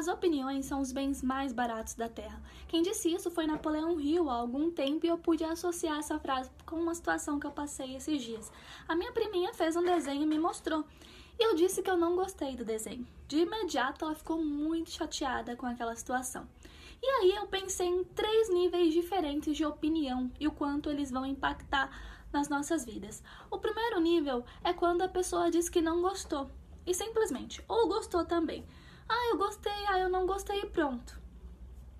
As opiniões são os bens mais baratos da Terra. Quem disse isso foi Napoleão Hill há algum tempo e eu pude associar essa frase com uma situação que eu passei esses dias. A minha priminha fez um desenho e me mostrou. E eu disse que eu não gostei do desenho. De imediato ela ficou muito chateada com aquela situação. E aí eu pensei em três níveis diferentes de opinião e o quanto eles vão impactar nas nossas vidas. O primeiro nível é quando a pessoa diz que não gostou e simplesmente ou gostou também. Ah, eu gostei, ah, eu não gostei pronto.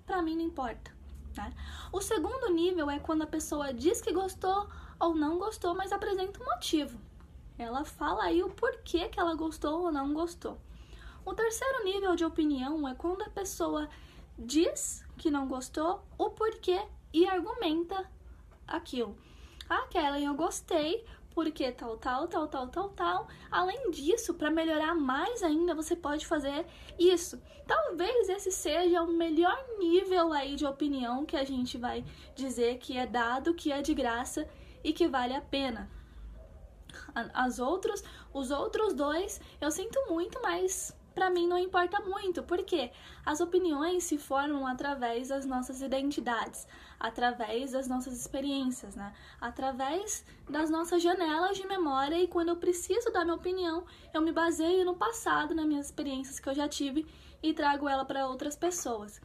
Pra mim não importa. Né? O segundo nível é quando a pessoa diz que gostou ou não gostou, mas apresenta um motivo. Ela fala aí o porquê que ela gostou ou não gostou. O terceiro nível de opinião é quando a pessoa diz que não gostou, o porquê e argumenta aquilo. Ah, Kellen, eu gostei porque tal, tal, tal, tal, tal, tal. Além disso, para melhorar mais ainda, você pode fazer isso. Talvez esse seja o melhor nível aí de opinião que a gente vai dizer que é dado, que é de graça e que vale a pena. As outros, os outros dois, eu sinto muito, mas para mim não importa muito, porque as opiniões se formam através das nossas identidades, através das nossas experiências, né? Através das nossas janelas de memória e quando eu preciso dar minha opinião, eu me baseio no passado, nas minhas experiências que eu já tive e trago ela para outras pessoas.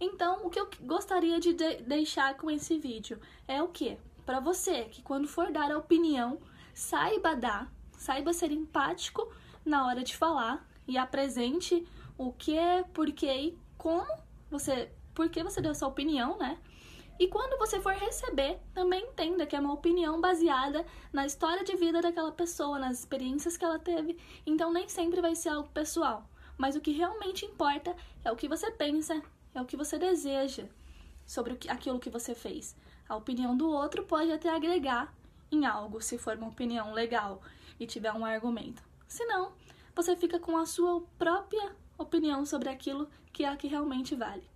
Então, o que eu gostaria de, de deixar com esse vídeo é o que? Para você que quando for dar a opinião, saiba dar, saiba ser empático na hora de falar e apresente o que, por que e como você, por que você deu sua opinião, né? E quando você for receber, também entenda que é uma opinião baseada na história de vida daquela pessoa, nas experiências que ela teve. Então nem sempre vai ser algo pessoal. Mas o que realmente importa é o que você pensa, é o que você deseja sobre aquilo que você fez. A opinião do outro pode até agregar em algo, se for uma opinião legal e tiver um argumento. Se não, você fica com a sua própria opinião sobre aquilo que é a que realmente vale.